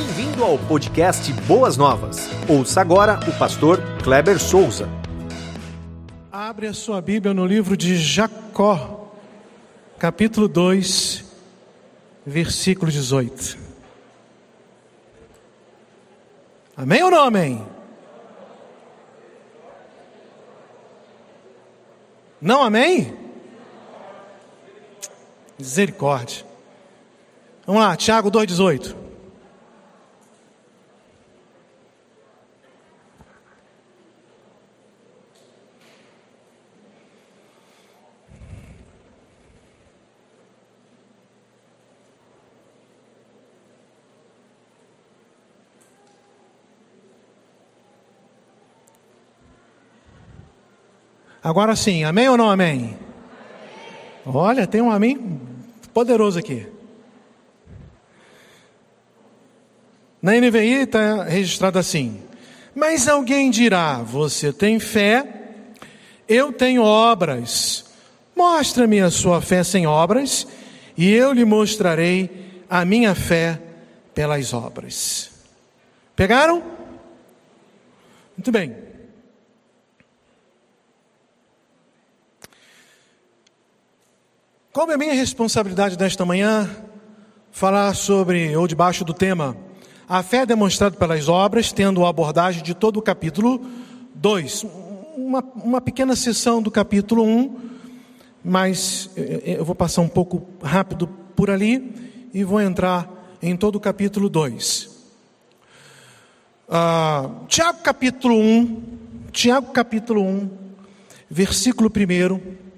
Bem-vindo ao podcast Boas Novas. Ouça agora o pastor Kleber Souza. Abre a sua Bíblia no livro de Jacó, capítulo 2, versículo 18. Amém ou não amém? Não amém? Misericórdia. Vamos lá, Tiago 2,18. Agora sim, amém ou não amém? amém? Olha, tem um amém poderoso aqui. Na NVI está registrado assim: Mas alguém dirá: Você tem fé, eu tenho obras. Mostra-me a sua fé sem obras, e eu lhe mostrarei a minha fé pelas obras. Pegaram? Muito bem. Como é minha responsabilidade nesta manhã falar sobre, ou debaixo do tema, a fé demonstrada pelas obras, tendo a abordagem de todo o capítulo 2. Uma, uma pequena sessão do capítulo 1, um, mas eh, eh, eu vou passar um pouco rápido por ali e vou entrar em todo o capítulo 2. Ah, Tiago capítulo 1, Tiago capítulo 1, versículo 1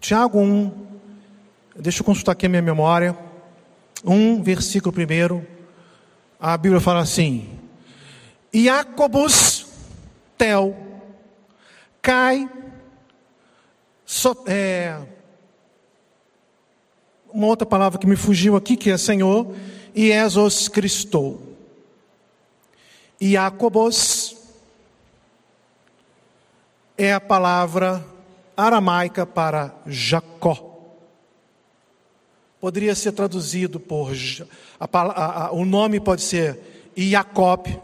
Tiago 1, deixa eu consultar aqui a minha memória. 1, versículo 1. A Bíblia fala assim: Iacobus tel cai so, é, uma outra palavra que me fugiu aqui que é Senhor e Jesus Cristo. Iacobos é a palavra aramaica para Jacó. Poderia ser traduzido por. A, a, a, o nome pode ser Iacob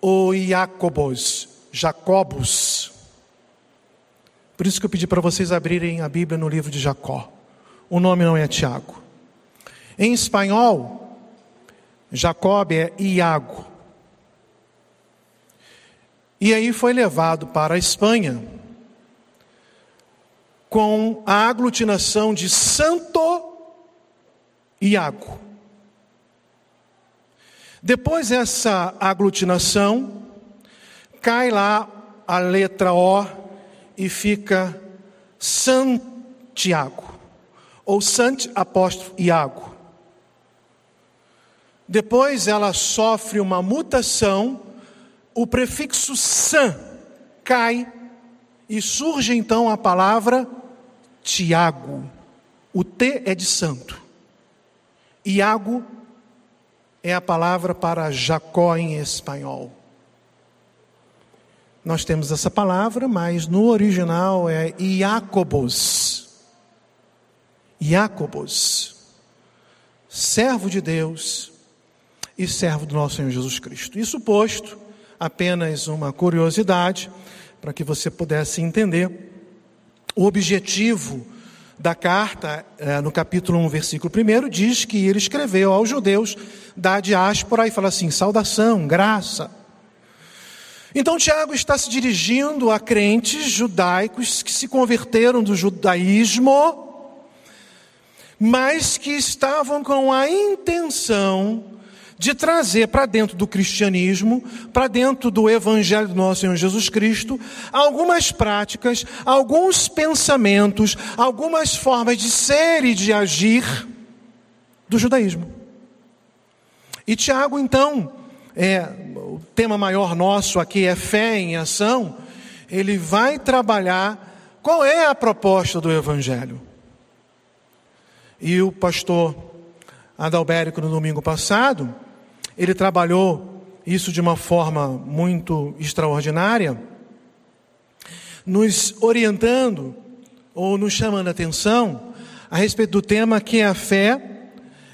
ou Iacobos, Jacobus. Por isso que eu pedi para vocês abrirem a Bíblia no livro de Jacó. O nome não é Tiago. Em espanhol, Jacob é Iago. E aí foi levado para a Espanha com a aglutinação de Santo Iago. Depois essa aglutinação, cai lá a letra O e fica Santiago, ou Sant Apóstolo Iago. Depois ela sofre uma mutação, o prefixo san cai e surge então a palavra Tiago. O T é de santo. Iago é a palavra para Jacó em espanhol. Nós temos essa palavra, mas no original é Iacobos. Iacobos, servo de Deus e servo do nosso Senhor Jesus Cristo. Isso posto, apenas uma curiosidade, para que você pudesse entender o objetivo da carta, é, no capítulo 1, versículo 1, diz que ele escreveu aos judeus da diáspora e fala assim: saudação, graça. Então, Tiago está se dirigindo a crentes judaicos que se converteram do judaísmo, mas que estavam com a intenção de trazer para dentro do cristianismo, para dentro do evangelho do nosso Senhor Jesus Cristo, algumas práticas, alguns pensamentos, algumas formas de ser e de agir do judaísmo. E Tiago, então, é, o tema maior nosso aqui é fé em ação, ele vai trabalhar qual é a proposta do evangelho. E o pastor Adalbérico, no domingo passado, ele trabalhou isso de uma forma muito extraordinária, nos orientando ou nos chamando a atenção a respeito do tema que é a fé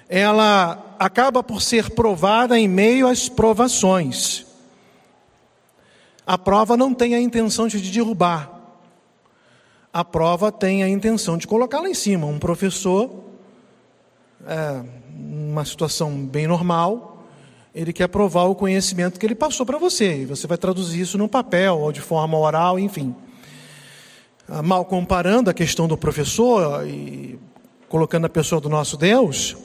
ela acaba por ser provada em meio às provações. A prova não tem a intenção de derrubar. A prova tem a intenção de colocar lá em cima. Um professor, é, uma situação bem normal, ele quer provar o conhecimento que ele passou para você. E você vai traduzir isso no papel ou de forma oral, enfim. Ah, mal comparando a questão do professor e colocando a pessoa do nosso Deus,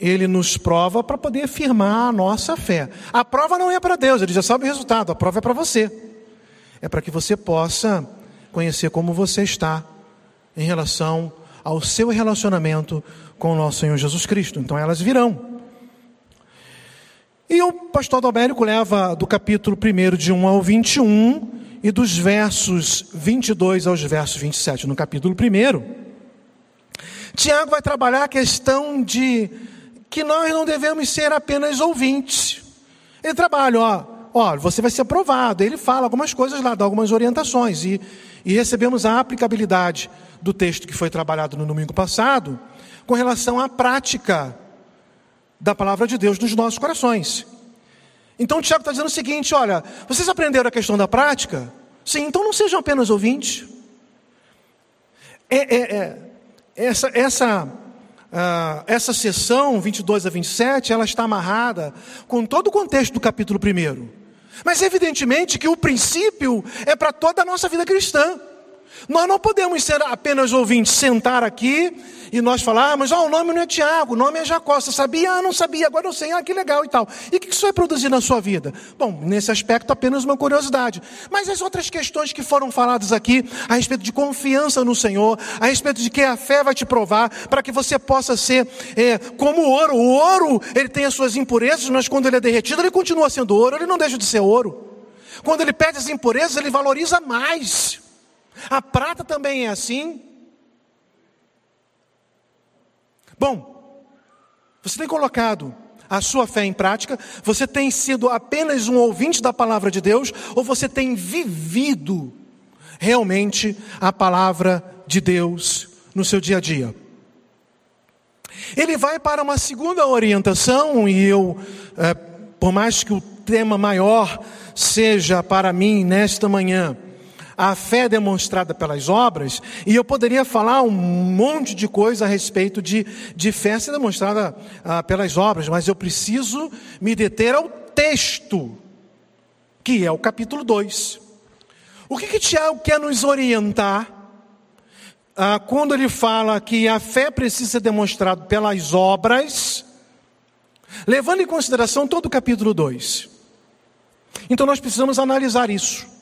ele nos prova para poder afirmar a nossa fé. A prova não é para Deus, ele já sabe o resultado, a prova é para você. É para que você possa conhecer como você está em relação ao seu relacionamento com o nosso Senhor Jesus Cristo. Então elas virão. E o pastor Adalbérico leva do capítulo 1 de 1 ao 21 e dos versos 22 aos versos 27, no capítulo 1. Tiago vai trabalhar a questão de que nós não devemos ser apenas ouvintes. Ele trabalha, ó, ó, você vai ser aprovado. Ele fala algumas coisas lá, dá algumas orientações. E, e recebemos a aplicabilidade do texto que foi trabalhado no domingo passado com relação à prática da palavra de Deus nos nossos corações. Então Tiago está dizendo o seguinte: olha, vocês aprenderam a questão da prática? Sim, então não sejam apenas ouvintes. É, é, é, essa, essa ah, essa sessão, 22 a 27, ela está amarrada com todo o contexto do capítulo 1. Mas evidentemente que o princípio é para toda a nossa vida cristã. Nós não podemos ser apenas ouvintes, sentar aqui e nós falarmos, ah, o nome não é Tiago, o nome é Jacó. Você sabia? Ah, não sabia, agora eu sei, ah, que legal e tal. E o que isso vai produzir na sua vida? Bom, nesse aspecto apenas uma curiosidade. Mas as outras questões que foram faladas aqui, a respeito de confiança no Senhor, a respeito de que a fé vai te provar, para que você possa ser é, como ouro. O ouro, ele tem as suas impurezas, mas quando ele é derretido, ele continua sendo ouro, ele não deixa de ser ouro. Quando ele perde as impurezas, ele valoriza mais. A prata também é assim. Bom, você tem colocado a sua fé em prática? Você tem sido apenas um ouvinte da palavra de Deus? Ou você tem vivido realmente a palavra de Deus no seu dia a dia? Ele vai para uma segunda orientação, e eu, é, por mais que o tema maior seja para mim nesta manhã, a fé demonstrada pelas obras, e eu poderia falar um monte de coisa a respeito de, de fé ser demonstrada ah, pelas obras, mas eu preciso me deter ao texto, que é o capítulo 2. O que, que Tiago quer nos orientar ah, quando ele fala que a fé precisa ser demonstrada pelas obras, levando em consideração todo o capítulo 2? Então nós precisamos analisar isso.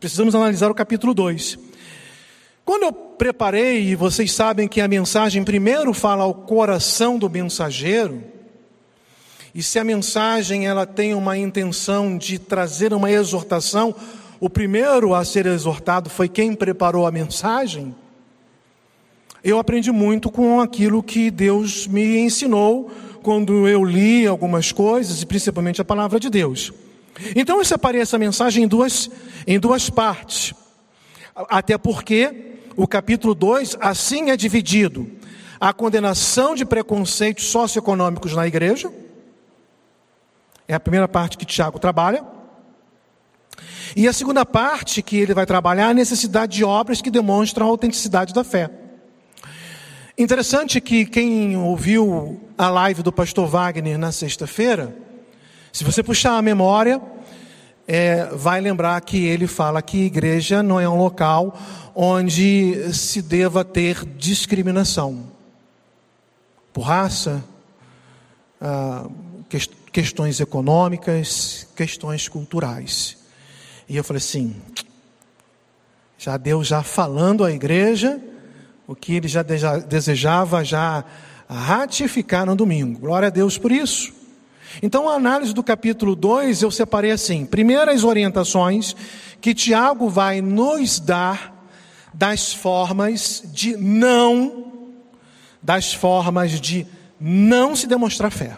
Precisamos analisar o capítulo 2. Quando eu preparei, e vocês sabem que a mensagem primeiro fala ao coração do mensageiro, e se a mensagem ela tem uma intenção de trazer uma exortação, o primeiro a ser exortado foi quem preparou a mensagem. Eu aprendi muito com aquilo que Deus me ensinou quando eu li algumas coisas, e principalmente a palavra de Deus. Então eu separei essa mensagem em duas, em duas partes. Até porque o capítulo 2 assim é dividido: a condenação de preconceitos socioeconômicos na igreja. É a primeira parte que Tiago trabalha. E a segunda parte que ele vai trabalhar é a necessidade de obras que demonstram a autenticidade da fé. Interessante que quem ouviu a live do pastor Wagner na sexta-feira, se você puxar a memória, é, vai lembrar que ele fala que igreja não é um local onde se deva ter discriminação por raça, ah, questões econômicas, questões culturais. E eu falei assim, já Deus já falando à igreja o que ele já desejava já ratificar no domingo. Glória a Deus por isso. Então, a análise do capítulo 2 eu separei assim: primeiras orientações que Tiago vai nos dar das formas de não, das formas de não se demonstrar fé.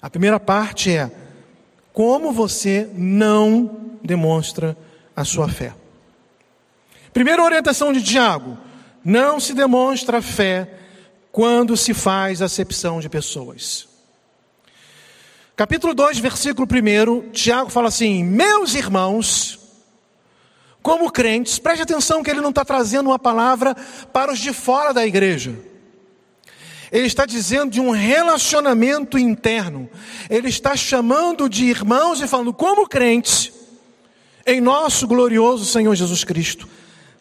A primeira parte é como você não demonstra a sua fé. Primeira orientação de Tiago: não se demonstra fé quando se faz acepção de pessoas. Capítulo 2, versículo 1, Tiago fala assim: Meus irmãos, como crentes, preste atenção que ele não está trazendo uma palavra para os de fora da igreja. Ele está dizendo de um relacionamento interno. Ele está chamando de irmãos e falando, como crentes, em nosso glorioso Senhor Jesus Cristo,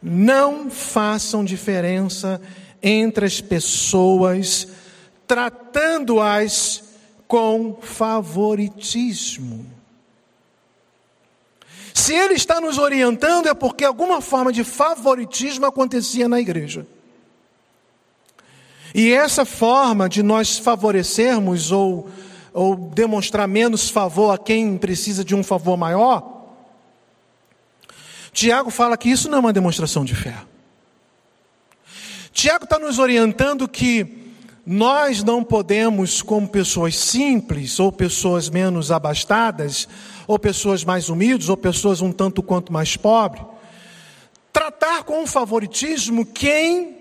não façam diferença entre as pessoas, tratando-as com favoritismo. Se ele está nos orientando, é porque alguma forma de favoritismo acontecia na igreja. E essa forma de nós favorecermos ou, ou demonstrar menos favor a quem precisa de um favor maior, Tiago fala que isso não é uma demonstração de fé. Tiago está nos orientando que nós não podemos, como pessoas simples, ou pessoas menos abastadas, ou pessoas mais humildes, ou pessoas um tanto quanto mais pobres, tratar com favoritismo quem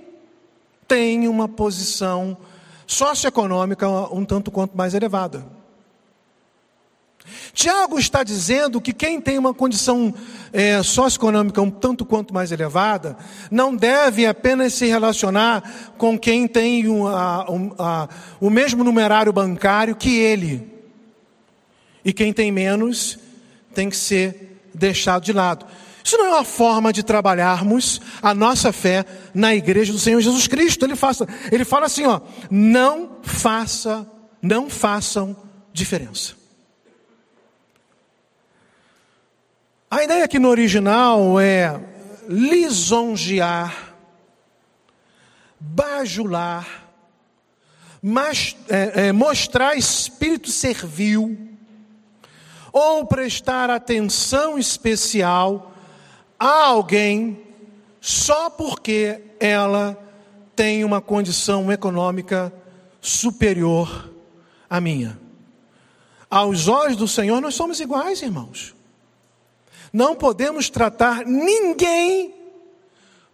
tem uma posição socioeconômica um tanto quanto mais elevada. Tiago está dizendo que quem tem uma condição é, socioeconômica um tanto quanto mais elevada, não deve apenas se relacionar com quem tem um, a, um, a, o mesmo numerário bancário que ele. E quem tem menos tem que ser deixado de lado. Isso não é uma forma de trabalharmos a nossa fé na igreja do Senhor Jesus Cristo. Ele, faça, ele fala assim, ó, não faça, não façam diferença. A ideia aqui no original é lisonjear, bajular, mas, é, é, mostrar espírito servil, ou prestar atenção especial a alguém só porque ela tem uma condição econômica superior à minha. Aos olhos do Senhor, nós somos iguais, irmãos. Não podemos tratar ninguém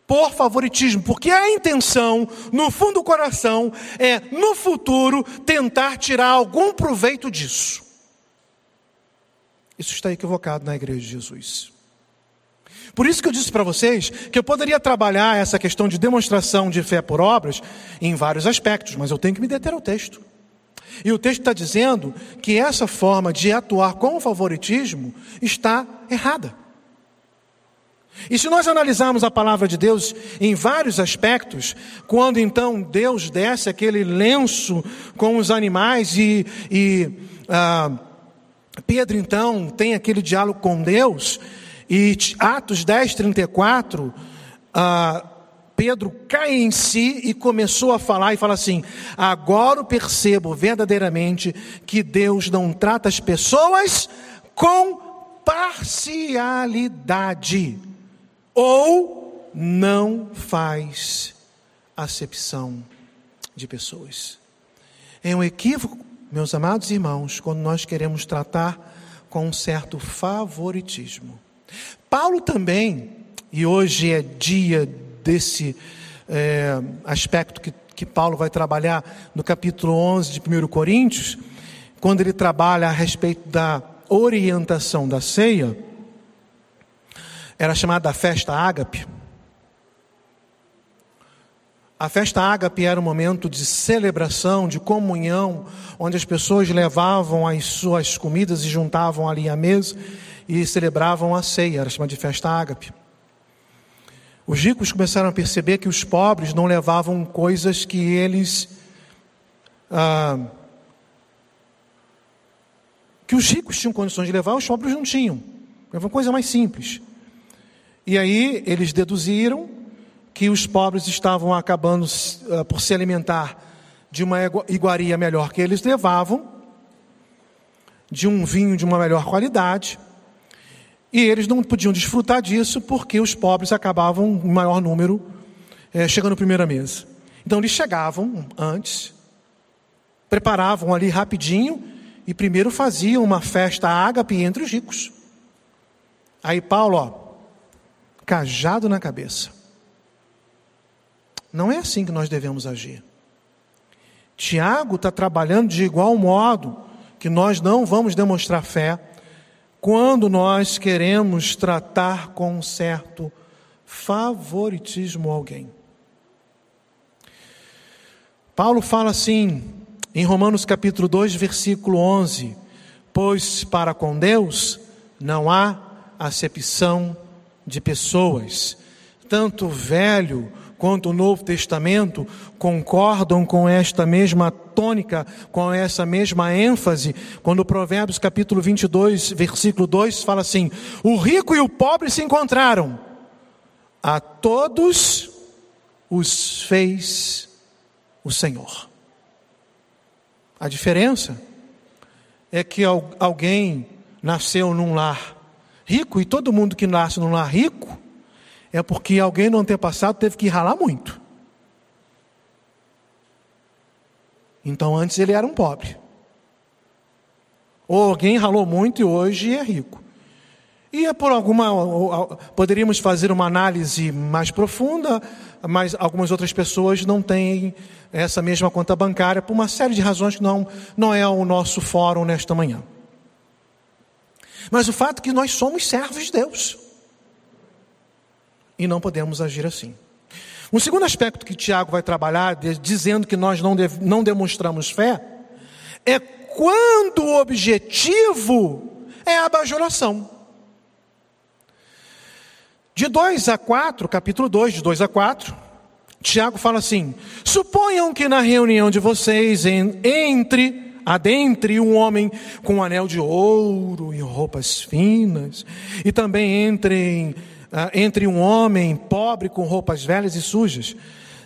por favoritismo, porque a intenção, no fundo do coração, é, no futuro, tentar tirar algum proveito disso. Isso está equivocado na igreja de Jesus. Por isso que eu disse para vocês que eu poderia trabalhar essa questão de demonstração de fé por obras em vários aspectos, mas eu tenho que me deter ao texto. E o texto está dizendo que essa forma de atuar com favoritismo está errada. E se nós analisarmos a palavra de Deus em vários aspectos, quando então Deus desce aquele lenço com os animais e, e ah, Pedro então tem aquele diálogo com Deus, e Atos 10, 34, ah, Pedro cai em si e começou a falar e fala assim: agora eu percebo verdadeiramente que Deus não trata as pessoas com parcialidade ou não faz acepção de pessoas. É um equívoco, meus amados irmãos, quando nós queremos tratar com um certo favoritismo. Paulo também, e hoje é dia desse é, aspecto que, que Paulo vai trabalhar no capítulo 11 de 1 Coríntios, quando ele trabalha a respeito da orientação da ceia, era chamada festa ágape. A festa ágape era um momento de celebração, de comunhão, onde as pessoas levavam as suas comidas e juntavam ali à mesa e celebravam a ceia, era chamada de festa ágape. Os ricos começaram a perceber que os pobres não levavam coisas que eles. Ah, que os ricos tinham condições de levar, os pobres não tinham. Era uma coisa mais simples. E aí eles deduziram que os pobres estavam acabando uh, por se alimentar de uma iguaria melhor que eles levavam, de um vinho de uma melhor qualidade, e eles não podiam desfrutar disso porque os pobres acabavam, em maior número, é, chegando à primeira mesa. Então eles chegavam antes, preparavam ali rapidinho e primeiro faziam uma festa ágape entre os ricos. Aí Paulo, ó, cajado na cabeça. Não é assim que nós devemos agir. Tiago está trabalhando de igual modo que nós não vamos demonstrar fé quando nós queremos tratar com um certo favoritismo alguém. Paulo fala assim, em Romanos capítulo 2, versículo 11: Pois para com Deus não há acepção de pessoas, tanto Velho quanto o Novo Testamento concordam com esta mesma tônica, com essa mesma ênfase, quando Provérbios capítulo 22, versículo 2 fala assim: O rico e o pobre se encontraram, a todos os fez o Senhor. A diferença é que alguém nasceu num lar rico e todo mundo que nasce num lar rico é porque alguém no antepassado teve que ralar muito. Então antes ele era um pobre. Ou alguém ralou muito e hoje é rico. E é por alguma. Poderíamos fazer uma análise mais profunda, mas algumas outras pessoas não têm essa mesma conta bancária por uma série de razões que não, não é o nosso fórum nesta manhã. Mas o fato é que nós somos servos de Deus. E não podemos agir assim. Um segundo aspecto que Tiago vai trabalhar, dizendo que nós não, não demonstramos fé, é quando o objetivo é a bajoração. De 2 a 4, capítulo 2, de 2 a 4, Tiago fala assim: Suponham que na reunião de vocês entre, adentre um homem com um anel de ouro e roupas finas, e também entrem entre um homem pobre com roupas velhas e sujas.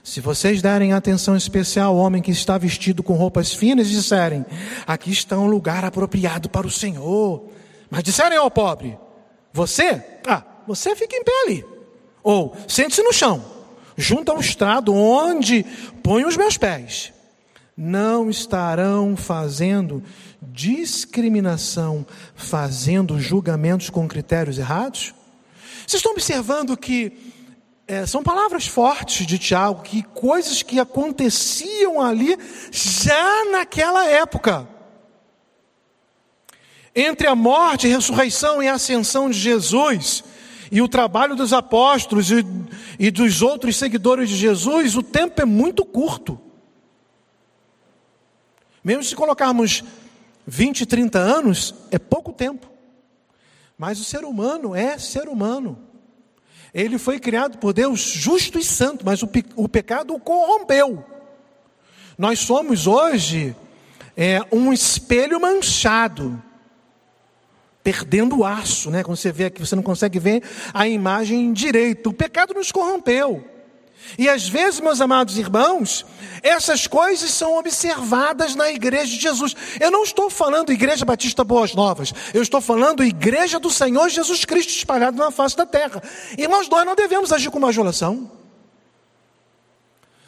Se vocês derem atenção especial ao homem que está vestido com roupas finas e disserem: Aqui está um lugar apropriado para o Senhor. Mas disserem ao pobre: Você? Ah, você fica em pé ali. Ou sente-se no chão, junto ao estrado onde ponho os meus pés. Não estarão fazendo discriminação, fazendo julgamentos com critérios errados? Vocês estão observando que é, são palavras fortes de Tiago, que coisas que aconteciam ali já naquela época. Entre a morte, ressurreição e ascensão de Jesus e o trabalho dos apóstolos e, e dos outros seguidores de Jesus, o tempo é muito curto. Mesmo se colocarmos 20, 30 anos, é pouco tempo. Mas o ser humano é ser humano. Ele foi criado por Deus justo e santo, mas o, o pecado o corrompeu. Nós somos hoje é, um espelho manchado, perdendo o aço, né? Quando você vê aqui, você não consegue ver a imagem direito. O pecado nos corrompeu. E às vezes, meus amados irmãos, essas coisas são observadas na igreja de Jesus. Eu não estou falando Igreja Batista Boas Novas, eu estou falando Igreja do Senhor Jesus Cristo espalhado na face da terra. Irmãos, nós não devemos agir com majolação.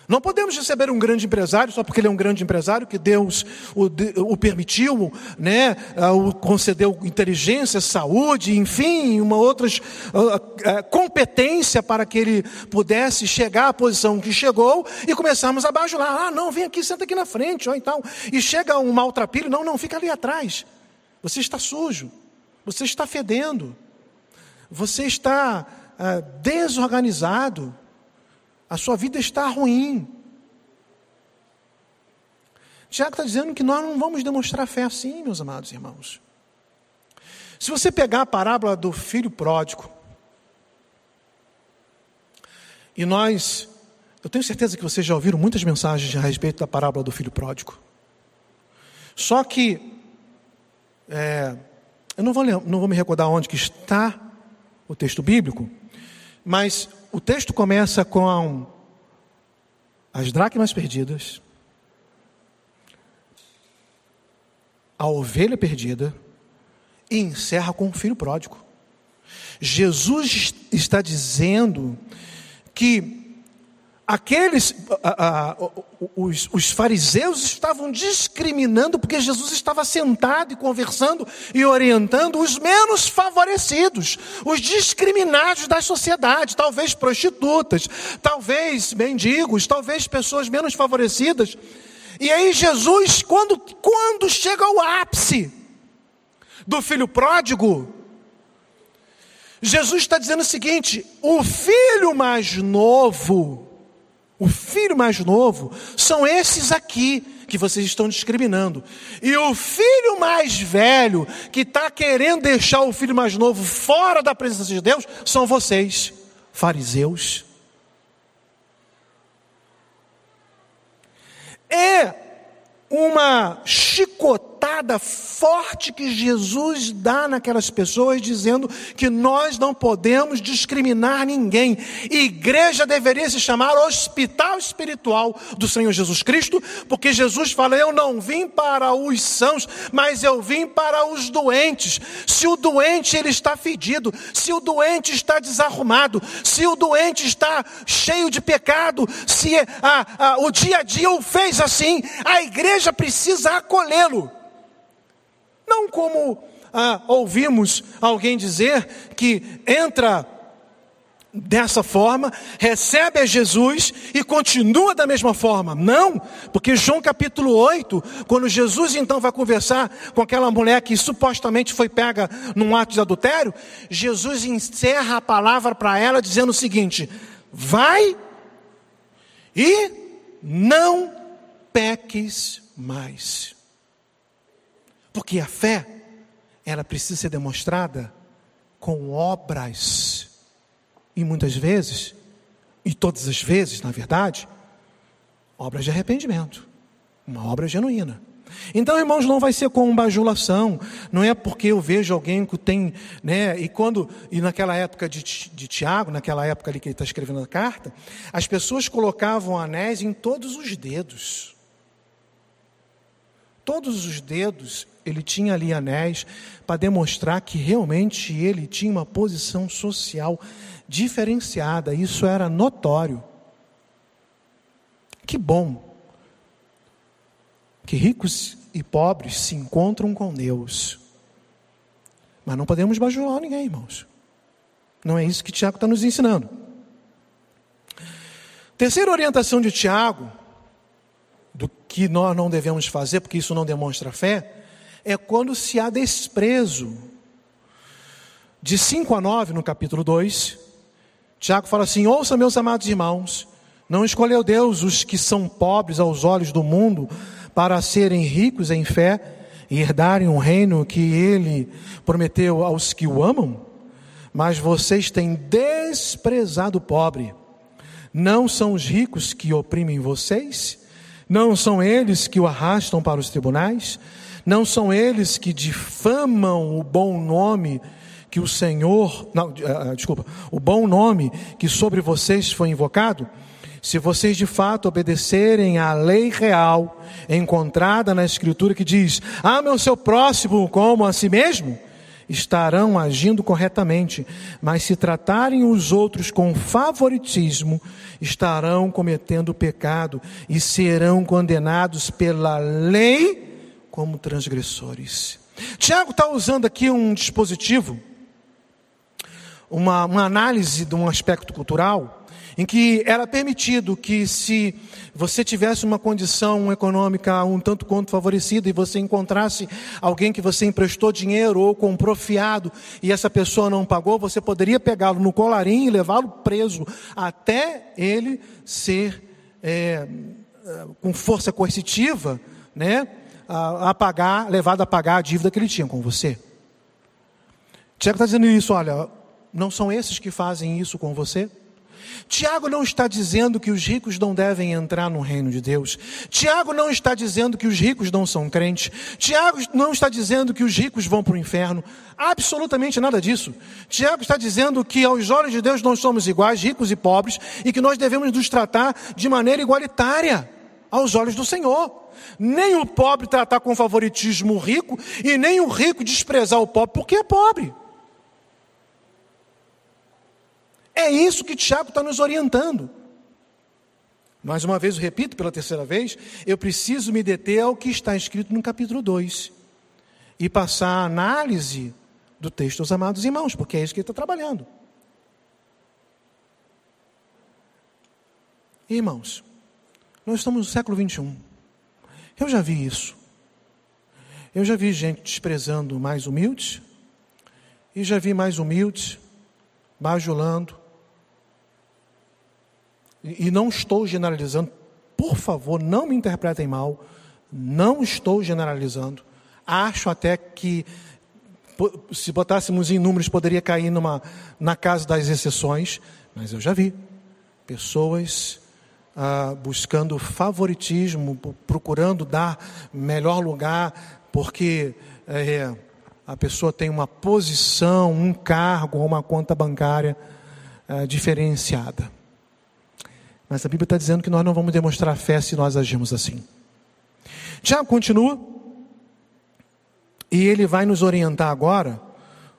Não podemos receber um grande empresário só porque ele é um grande empresário, que Deus o, o permitiu, né, o concedeu inteligência, saúde, enfim, uma outra uh, competência para que ele pudesse chegar à posição que chegou e começarmos a bajular. Ah, não, vem aqui, senta aqui na frente, ou então. E chega um maltrapilho, não, não, fica ali atrás. Você está sujo, você está fedendo, você está uh, desorganizado. A sua vida está ruim. Tiago está dizendo que nós não vamos demonstrar fé assim, meus amados irmãos. Se você pegar a parábola do filho pródigo, e nós, eu tenho certeza que vocês já ouviram muitas mensagens a respeito da parábola do filho pródigo. Só que, é, eu não vou, não vou me recordar onde que está o texto bíblico, mas o texto começa com as dracmas perdidas, a ovelha perdida e encerra com o filho pródigo. Jesus está dizendo que aqueles, os, os, fariseus estavam discriminando porque Jesus estava sentado e conversando e orientando os menos favorecidos, os discriminados da sociedade, talvez prostitutas, talvez mendigos, talvez pessoas menos favorecidas. E aí Jesus, quando, quando chega ao ápice do filho pródigo, Jesus está dizendo o seguinte: o filho mais novo, o filho mais novo, são esses aqui que vocês estão discriminando. E o filho mais velho, que está querendo deixar o filho mais novo fora da presença de Deus, são vocês, fariseus. É uma chicotada forte que Jesus dá naquelas pessoas, dizendo que nós não podemos discriminar ninguém. Igreja deveria se chamar hospital espiritual do Senhor Jesus Cristo, porque Jesus fala: Eu não vim para os sãos, mas eu vim para os doentes. Se o doente ele está fedido, se o doente está desarrumado, se o doente está cheio de pecado, se a, a, o dia a dia o fez assim, a igreja precisa acolhê-lo. Não como ah, ouvimos alguém dizer que entra dessa forma, recebe a Jesus e continua da mesma forma. Não, porque João capítulo 8, quando Jesus então vai conversar com aquela mulher que supostamente foi pega num ato de adultério, Jesus encerra a palavra para ela dizendo o seguinte: vai e não peques mais. Porque a fé, ela precisa ser demonstrada com obras. E muitas vezes, e todas as vezes, na verdade, obras de arrependimento. Uma obra genuína. Então, irmãos, não vai ser com bajulação, não é porque eu vejo alguém que tem, né, e quando, e naquela época de, de Tiago, naquela época ali que ele está escrevendo a carta, as pessoas colocavam anéis em todos os dedos. Todos os dedos ele tinha ali anéis para demonstrar que realmente ele tinha uma posição social diferenciada, isso era notório. Que bom que ricos e pobres se encontram com Deus. Mas não podemos bajular ninguém, irmãos. Não é isso que Tiago está nos ensinando. Terceira orientação de Tiago, do que nós não devemos fazer, porque isso não demonstra fé, é quando se há desprezo. De 5 a 9, no capítulo 2, Tiago fala assim: Ouça, meus amados irmãos, não escolheu Deus os que são pobres aos olhos do mundo para serem ricos em fé e herdarem um reino que ele prometeu aos que o amam? Mas vocês têm desprezado o pobre. Não são os ricos que oprimem vocês? Não são eles que o arrastam para os tribunais? Não são eles que difamam o bom nome que o Senhor, não, uh, desculpa, o bom nome que sobre vocês foi invocado? Se vocês de fato obedecerem à lei real encontrada na Escritura que diz: ame o seu próximo como a si mesmo, estarão agindo corretamente, mas se tratarem os outros com favoritismo, estarão cometendo pecado e serão condenados pela lei como transgressores. Tiago está usando aqui um dispositivo, uma, uma análise de um aspecto cultural, em que era permitido que se você tivesse uma condição econômica um tanto quanto favorecida e você encontrasse alguém que você emprestou dinheiro ou comprou fiado e essa pessoa não pagou, você poderia pegá-lo no colarinho e levá-lo preso até ele ser é, com força coercitiva, né? A, pagar, levado a pagar a dívida que ele tinha com você. Tiago está dizendo isso, olha, não são esses que fazem isso com você? Tiago não está dizendo que os ricos não devem entrar no reino de Deus. Tiago não está dizendo que os ricos não são crentes. Tiago não está dizendo que os ricos vão para o inferno. Absolutamente nada disso. Tiago está dizendo que aos olhos de Deus nós somos iguais, ricos e pobres, e que nós devemos nos tratar de maneira igualitária aos olhos do Senhor. Nem o pobre tratar com favoritismo o rico, e nem o rico desprezar o pobre porque é pobre. É isso que Tiago está nos orientando. Mais uma vez, eu repito pela terceira vez, eu preciso me deter ao que está escrito no capítulo 2 e passar a análise do texto aos amados irmãos, porque é isso que ele está trabalhando. Irmãos, nós estamos no século 21. Eu já vi isso. Eu já vi gente desprezando mais humildes, e já vi mais humildes bajulando. E, e não estou generalizando, por favor, não me interpretem mal, não estou generalizando. Acho até que se botássemos em números poderia cair numa, na casa das exceções, mas eu já vi pessoas ah, buscando favoritismo, procurando dar melhor lugar, porque é, a pessoa tem uma posição, um cargo ou uma conta bancária é, diferenciada. Mas a Bíblia está dizendo que nós não vamos demonstrar fé se nós agirmos assim. Tiago continua, e ele vai nos orientar agora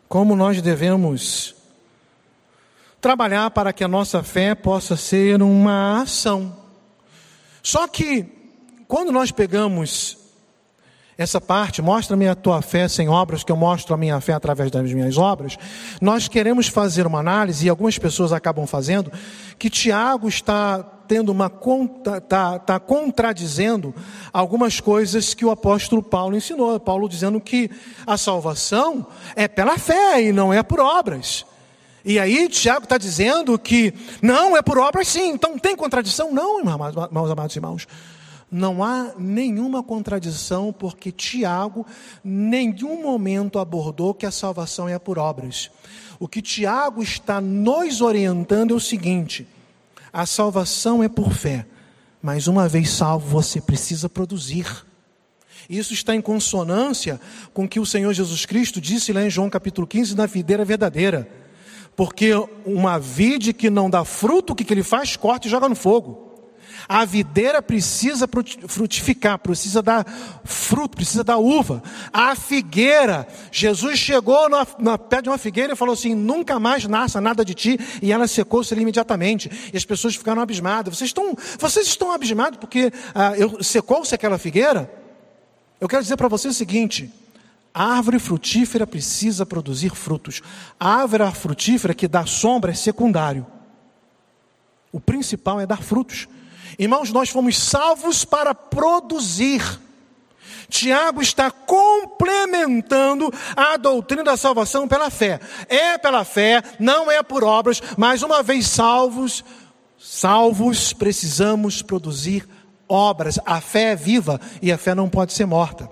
como nós devemos trabalhar para que a nossa fé possa ser uma ação. Só que, quando nós pegamos essa parte, mostra-me a tua fé sem obras, que eu mostro a minha fé através das minhas obras, nós queremos fazer uma análise, e algumas pessoas acabam fazendo, que Tiago está tendo uma está tá contradizendo algumas coisas que o apóstolo Paulo ensinou. Paulo dizendo que a salvação é pela fé e não é por obras. E aí Tiago está dizendo que não é por obras sim, então tem contradição? Não, meus amados irmãos. Não há nenhuma contradição, porque Tiago, nenhum momento abordou que a salvação é por obras. O que Tiago está nos orientando é o seguinte: a salvação é por fé, mas uma vez salvo, você precisa produzir. Isso está em consonância com o que o Senhor Jesus Cristo disse lá em João capítulo 15, na videira verdadeira. Porque uma vide que não dá fruto, o que, que ele faz? Corta e joga no fogo. A videira precisa frutificar, precisa dar fruto, precisa dar uva. A figueira, Jesus chegou na, na pé de uma figueira e falou assim: nunca mais nasça nada de ti, e ela secou-se imediatamente. E as pessoas ficaram abismadas. Vocês estão, vocês estão abismados porque ah, secou-se aquela figueira? Eu quero dizer para vocês o seguinte: a árvore frutífera precisa produzir frutos. A árvore frutífera que dá sombra é secundário. O principal é dar frutos. Irmãos, nós fomos salvos para produzir. Tiago está complementando a doutrina da salvação pela fé. É pela fé, não é por obras, mas uma vez salvos, salvos, precisamos produzir obras. A fé é viva e a fé não pode ser morta.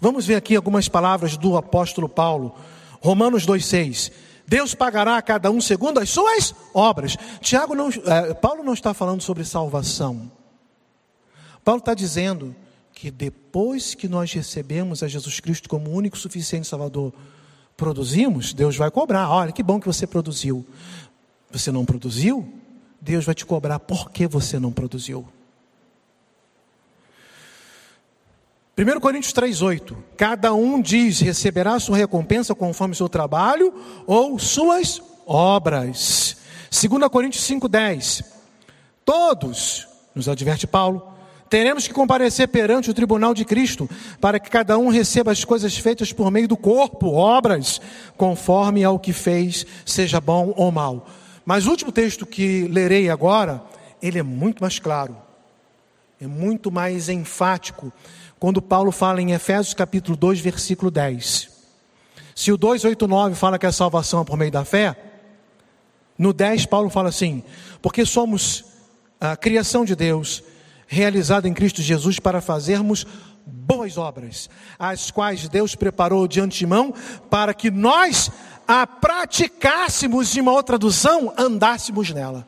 Vamos ver aqui algumas palavras do apóstolo Paulo. Romanos 2,6. Deus pagará a cada um segundo as suas obras. Tiago não, é, Paulo não está falando sobre salvação. Paulo está dizendo que depois que nós recebemos a Jesus Cristo como único suficiente Salvador, produzimos, Deus vai cobrar. Olha, que bom que você produziu. Você não produziu? Deus vai te cobrar porque você não produziu. 1 Coríntios 3,8: Cada um diz: receberá sua recompensa conforme seu trabalho ou suas obras. 2 Coríntios 5,10: Todos, nos adverte Paulo, teremos que comparecer perante o tribunal de Cristo, para que cada um receba as coisas feitas por meio do corpo, obras, conforme ao que fez, seja bom ou mal. Mas o último texto que lerei agora, ele é muito mais claro, é muito mais enfático quando Paulo fala em Efésios capítulo 2, versículo 10. Se o 289 fala que a salvação é por meio da fé, no 10 Paulo fala assim: porque somos a criação de Deus, realizada em Cristo Jesus para fazermos boas obras, as quais Deus preparou de antemão para que nós a praticássemos, de uma outra tradução, andássemos nela.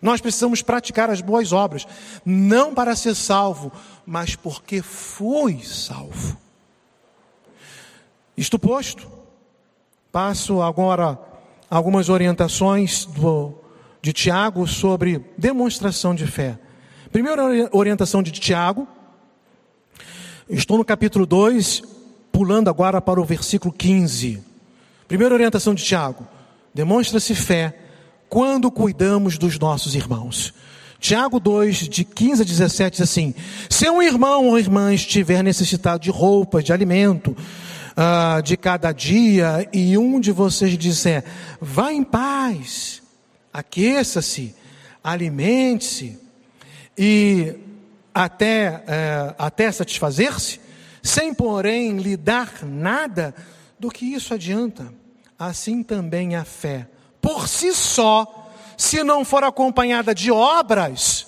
Nós precisamos praticar as boas obras, não para ser salvo, mas porque fui salvo. Isto posto, passo agora algumas orientações do, de Tiago sobre demonstração de fé. Primeira orientação de Tiago, estou no capítulo 2, pulando agora para o versículo 15. Primeira orientação de Tiago: demonstra-se fé quando cuidamos dos nossos irmãos. Tiago 2, de 15 a 17, diz assim: Se um irmão ou irmã estiver necessitado de roupas, de alimento, uh, de cada dia, e um de vocês disser, vá em paz, aqueça-se, alimente-se, e até, é, até satisfazer-se, sem porém lhe dar nada, do que isso adianta? Assim também a fé, por si só, se não for acompanhada de obras,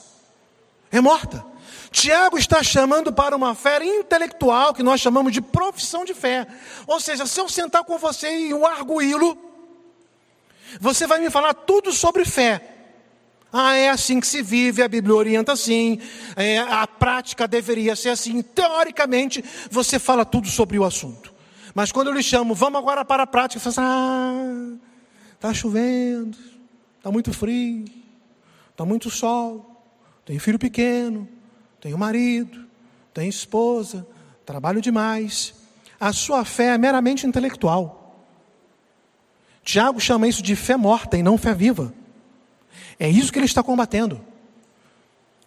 é morta. Tiago está chamando para uma fé intelectual, que nós chamamos de profissão de fé. Ou seja, se eu sentar com você e o arguí-lo, você vai me falar tudo sobre fé. Ah, é assim que se vive, a Bíblia orienta assim, é, a prática deveria ser assim. Teoricamente, você fala tudo sobre o assunto. Mas quando eu lhe chamo, vamos agora para a prática, você fala assim, ah, está chovendo, está muito frio, está muito sol, tem filho pequeno, tenho marido, tenho esposa, trabalho demais. A sua fé é meramente intelectual. Tiago chama isso de fé morta e não fé viva. É isso que ele está combatendo.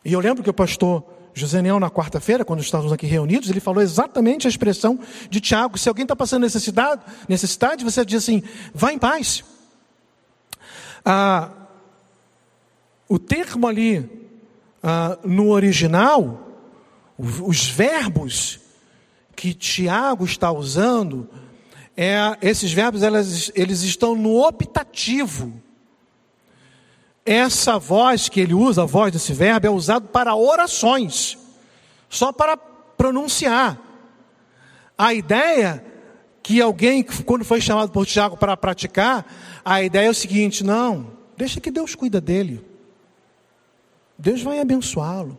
E eu lembro que o pastor José Neão, na quarta-feira, quando estávamos aqui reunidos, ele falou exatamente a expressão de Tiago: se alguém está passando necessidade, necessidade, você diz assim, vá em paz. Ah, o termo ali, ah, no original, os verbos que Tiago está usando, é, esses verbos elas, eles estão no optativo. Essa voz que ele usa, a voz desse verbo, é usado para orações, só para pronunciar. A ideia que alguém, quando foi chamado por Tiago para praticar, a ideia é o seguinte: não, deixa que Deus cuida dele. Deus vai abençoá-lo.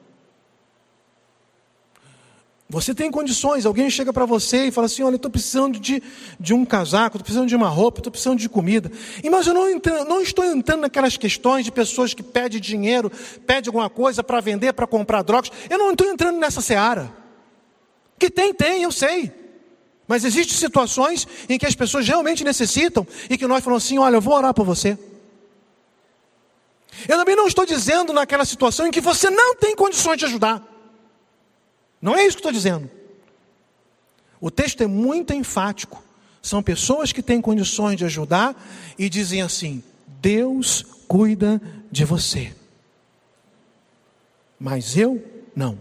Você tem condições, alguém chega para você e fala assim: Olha, estou precisando de, de um casaco, estou precisando de uma roupa, estou precisando de comida. E, mas eu não, não estou entrando naquelas questões de pessoas que pedem dinheiro, pedem alguma coisa para vender, para comprar drogas. Eu não estou entrando nessa seara. Que tem, tem, eu sei. Mas existem situações em que as pessoas realmente necessitam e que nós falamos assim: Olha, eu vou orar por você. Eu também não estou dizendo naquela situação em que você não tem condições de ajudar. Não é isso que estou dizendo. O texto é muito enfático. São pessoas que têm condições de ajudar e dizem assim: Deus cuida de você. Mas eu não.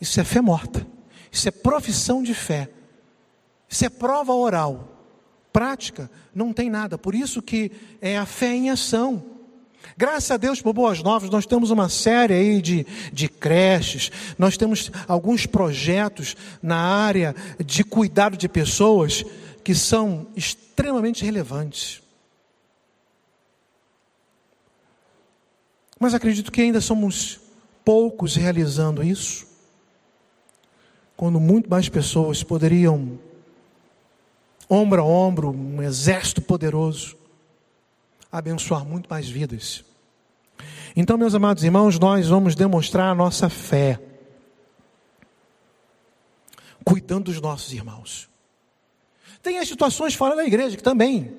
Isso é fé morta. Isso é profissão de fé. Isso é prova oral. Prática não tem nada. Por isso que é a fé em ação. Graças a Deus por Boas Novas, nós temos uma série aí de, de creches, nós temos alguns projetos na área de cuidado de pessoas que são extremamente relevantes. Mas acredito que ainda somos poucos realizando isso, quando muito mais pessoas poderiam, ombro a ombro, um exército poderoso, abençoar muito mais vidas. Então, meus amados irmãos, nós vamos demonstrar a nossa fé, cuidando dos nossos irmãos. Tem as situações fora da igreja que também,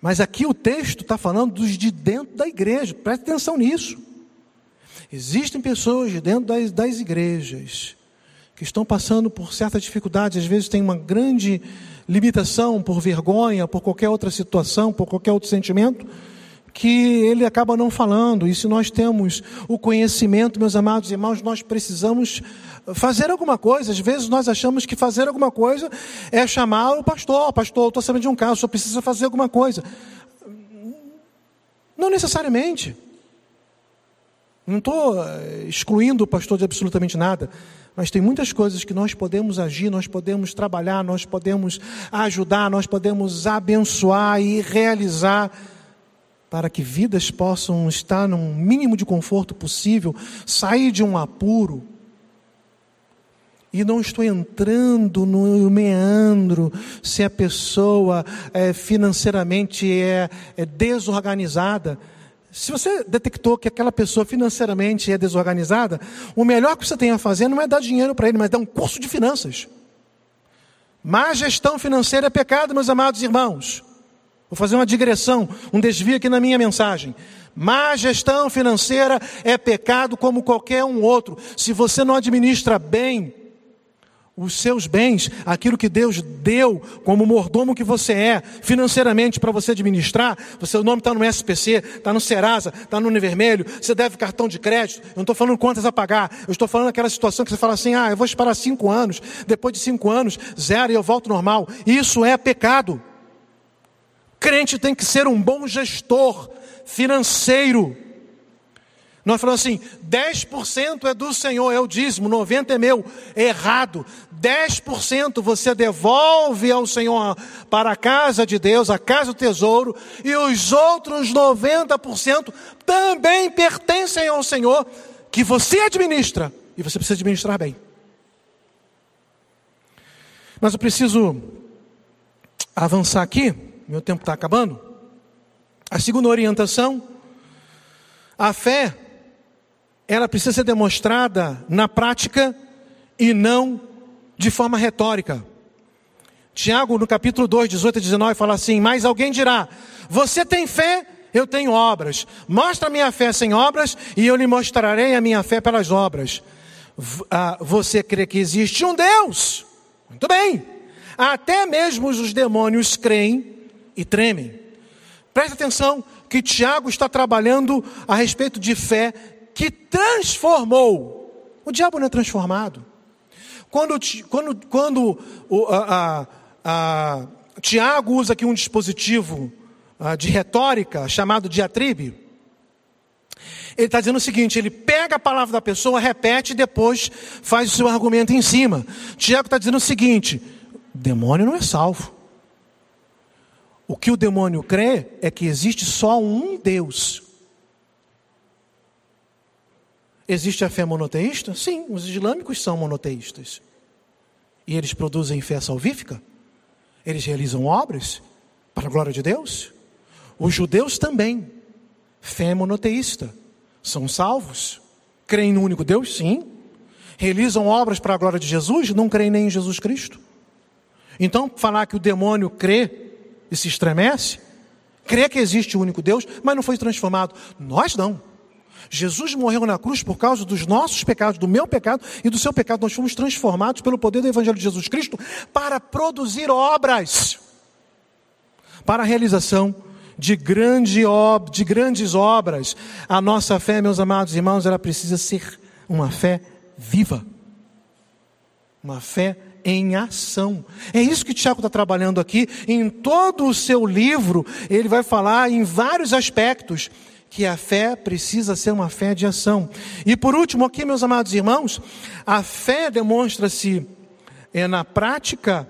mas aqui o texto está falando dos de dentro da igreja, preste atenção nisso. Existem pessoas de dentro das, das igrejas que estão passando por certa dificuldade, às vezes tem uma grande limitação por vergonha, por qualquer outra situação, por qualquer outro sentimento, que ele acaba não falando. E se nós temos o conhecimento, meus amados irmãos, nós precisamos fazer alguma coisa. Às vezes nós achamos que fazer alguma coisa é chamar o pastor. Pastor, estou sabendo de um caso, só precisa fazer alguma coisa. Não necessariamente. Não estou eh, excluindo o pastor de absolutamente nada, mas tem muitas coisas que nós podemos agir, nós podemos trabalhar, nós podemos ajudar, nós podemos abençoar e realizar para que vidas possam estar num mínimo de conforto possível, sair de um apuro. E não estou entrando no meandro se a pessoa é, financeiramente é, é desorganizada. Se você detectou que aquela pessoa financeiramente é desorganizada, o melhor que você tem a fazer não é dar dinheiro para ele, mas dar um curso de finanças. Má gestão financeira é pecado, meus amados irmãos. Vou fazer uma digressão, um desvio aqui na minha mensagem. Má gestão financeira é pecado como qualquer um outro. Se você não administra bem os seus bens, aquilo que Deus deu como mordomo que você é, financeiramente para você administrar, o seu nome está no SPC, está no Serasa, está no Univermelho, você deve cartão de crédito, eu não estou falando contas a pagar, eu estou falando aquela situação que você fala assim, ah, eu vou esperar cinco anos, depois de cinco anos, zero e eu volto normal. Isso é pecado. Crente tem que ser um bom gestor financeiro. Nós falamos assim: 10% é do Senhor, é o dízimo, 90% é meu. Errado. 10% você devolve ao Senhor para a casa de Deus, a casa do tesouro, e os outros 90% também pertencem ao Senhor, que você administra, e você precisa administrar bem. Mas eu preciso avançar aqui, meu tempo está acabando. A segunda orientação, a fé ela precisa ser demonstrada na prática e não de forma retórica. Tiago, no capítulo 2, 18 a 19, fala assim: Mas alguém dirá: Você tem fé, eu tenho obras. Mostra a minha fé sem obras, e eu lhe mostrarei a minha fé pelas obras. Ah, você crê que existe um Deus? Muito bem. Até mesmo os demônios creem e tremem. Preste atenção que Tiago está trabalhando a respeito de fé que transformou. O diabo não é transformado. Quando, quando, quando o, a, a, a, Tiago usa aqui um dispositivo de retórica chamado diatribe, ele está dizendo o seguinte: ele pega a palavra da pessoa, repete e depois faz o seu argumento em cima. Tiago está dizendo o seguinte: demônio não é salvo. O que o demônio crê é que existe só um Deus. Existe a fé monoteísta? Sim, os islâmicos são monoteístas. E eles produzem fé salvífica? Eles realizam obras para a glória de Deus? Os judeus também. Fé monoteísta. São salvos? Creem no único Deus? Sim. Realizam obras para a glória de Jesus? Não creem nem em Jesus Cristo. Então, falar que o demônio crê e se estremece, crê que existe o único Deus, mas não foi transformado. Nós não. Jesus morreu na cruz por causa dos nossos pecados, do meu pecado e do seu pecado. Nós fomos transformados pelo poder do Evangelho de Jesus Cristo para produzir obras, para a realização de, grande de grandes obras. A nossa fé, meus amados irmãos, ela precisa ser uma fé viva, uma fé em ação. É isso que Tiago está trabalhando aqui. Em todo o seu livro, ele vai falar em vários aspectos que a fé precisa ser uma fé de ação. E por último, aqui, meus amados irmãos, a fé demonstra-se é, na prática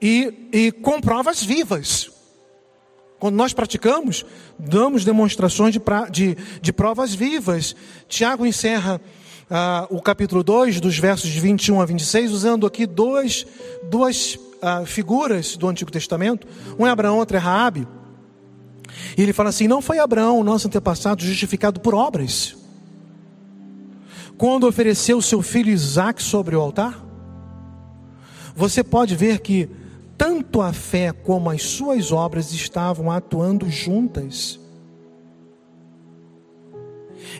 e, e com provas vivas. Quando nós praticamos, damos demonstrações de, pra, de, de provas vivas. Tiago encerra ah, o capítulo 2, dos versos de 21 a 26, usando aqui dois, duas ah, figuras do Antigo Testamento. Um é Abraão, outro é Raabe. E ele fala assim: não foi Abraão, nosso antepassado, justificado por obras, quando ofereceu seu filho Isaac sobre o altar? Você pode ver que tanto a fé como as suas obras estavam atuando juntas.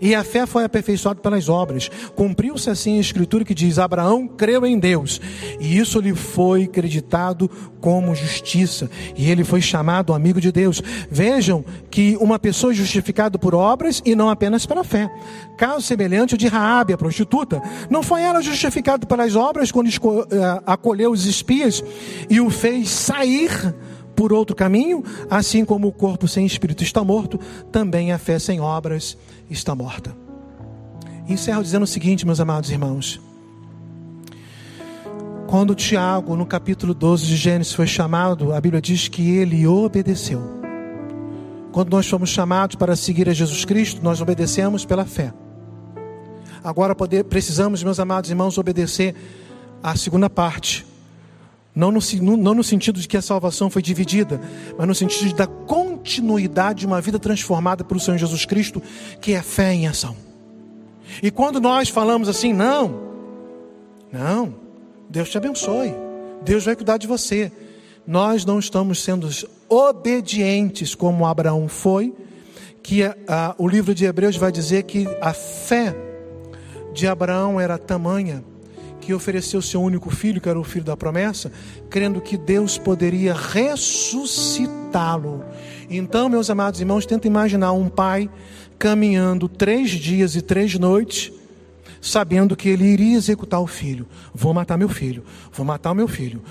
E a fé foi aperfeiçoada pelas obras. Cumpriu-se assim a escritura que diz: Abraão creu em Deus, e isso lhe foi acreditado como justiça, e ele foi chamado amigo de Deus. Vejam que uma pessoa é justificada por obras e não apenas pela fé. Caso semelhante ao de Raabe, a prostituta, não foi ela justificada pelas obras quando eh, acolheu os espias e o fez sair por outro caminho, assim como o corpo sem espírito está morto, também a fé sem obras está morta. Encerro dizendo o seguinte, meus amados irmãos. Quando Tiago, no capítulo 12 de Gênesis, foi chamado, a Bíblia diz que ele obedeceu. Quando nós fomos chamados para seguir a Jesus Cristo, nós obedecemos pela fé. Agora poder, precisamos, meus amados irmãos, obedecer à segunda parte. Não no, não no sentido de que a salvação foi dividida, mas no sentido da continuidade de uma vida transformada pelo Senhor Jesus Cristo, que é fé em ação. E quando nós falamos assim, não, não, Deus te abençoe, Deus vai cuidar de você. Nós não estamos sendo obedientes como Abraão foi, que a, a, o livro de Hebreus vai dizer que a fé de Abraão era tamanha que ofereceu seu único filho, que era o filho da promessa, crendo que Deus poderia ressuscitá-lo. Então, meus amados irmãos, tenta imaginar um pai caminhando três dias e três noites, sabendo que ele iria executar o filho. Vou matar meu filho, vou matar o meu filho.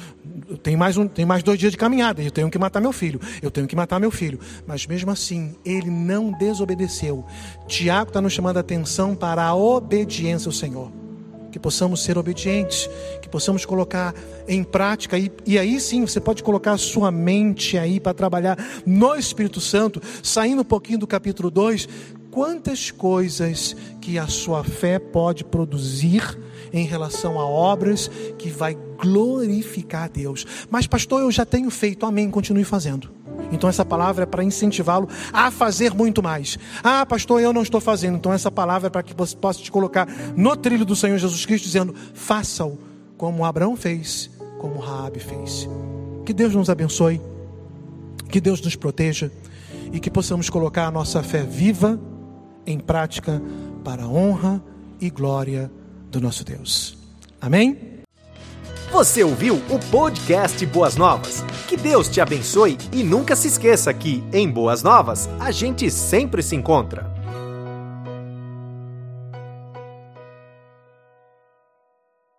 Tem mais, um, tem mais dois dias de caminhada, eu tenho que matar meu filho, eu tenho que matar meu filho. Mas mesmo assim, ele não desobedeceu. Tiago está nos chamando a atenção para a obediência ao Senhor que possamos ser obedientes, que possamos colocar em prática, e, e aí sim você pode colocar a sua mente aí para trabalhar no Espírito Santo, saindo um pouquinho do capítulo 2, quantas coisas que a sua fé pode produzir em relação a obras que vai glorificar a Deus. Mas pastor, eu já tenho feito, amém, continue fazendo. Então essa palavra é para incentivá-lo a fazer muito mais. Ah, pastor, eu não estou fazendo. Então essa palavra é para que você possa te colocar no trilho do Senhor Jesus Cristo, dizendo: faça-o como Abraão fez, como Raabe fez. Que Deus nos abençoe, que Deus nos proteja e que possamos colocar a nossa fé viva em prática para a honra e glória do nosso Deus. Amém? Você ouviu o podcast Boas Novas? Que Deus te abençoe e nunca se esqueça que, em Boas Novas, a gente sempre se encontra.